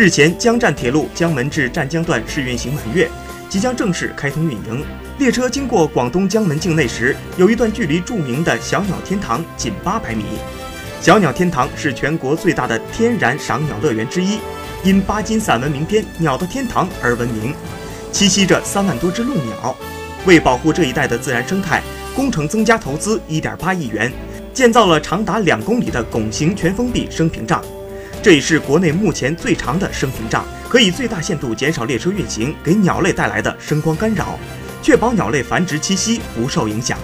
日前，江站铁路江门至湛江段试运行满月，即将正式开通运营。列车经过广东江门境内时，有一段距离著名的小鸟天堂仅八百米。小鸟天堂是全国最大的天然赏鸟乐园之一，因巴金散文名篇《鸟的天堂》而闻名，栖息着三万多只鹭鸟。为保护这一带的自然生态，工程增加投资一点八亿元，建造了长达两公里的拱形全封闭升屏障。这也是国内目前最长的升屏障，可以最大限度减少列车运行给鸟类带来的声光干扰，确保鸟类繁殖栖息不受影响。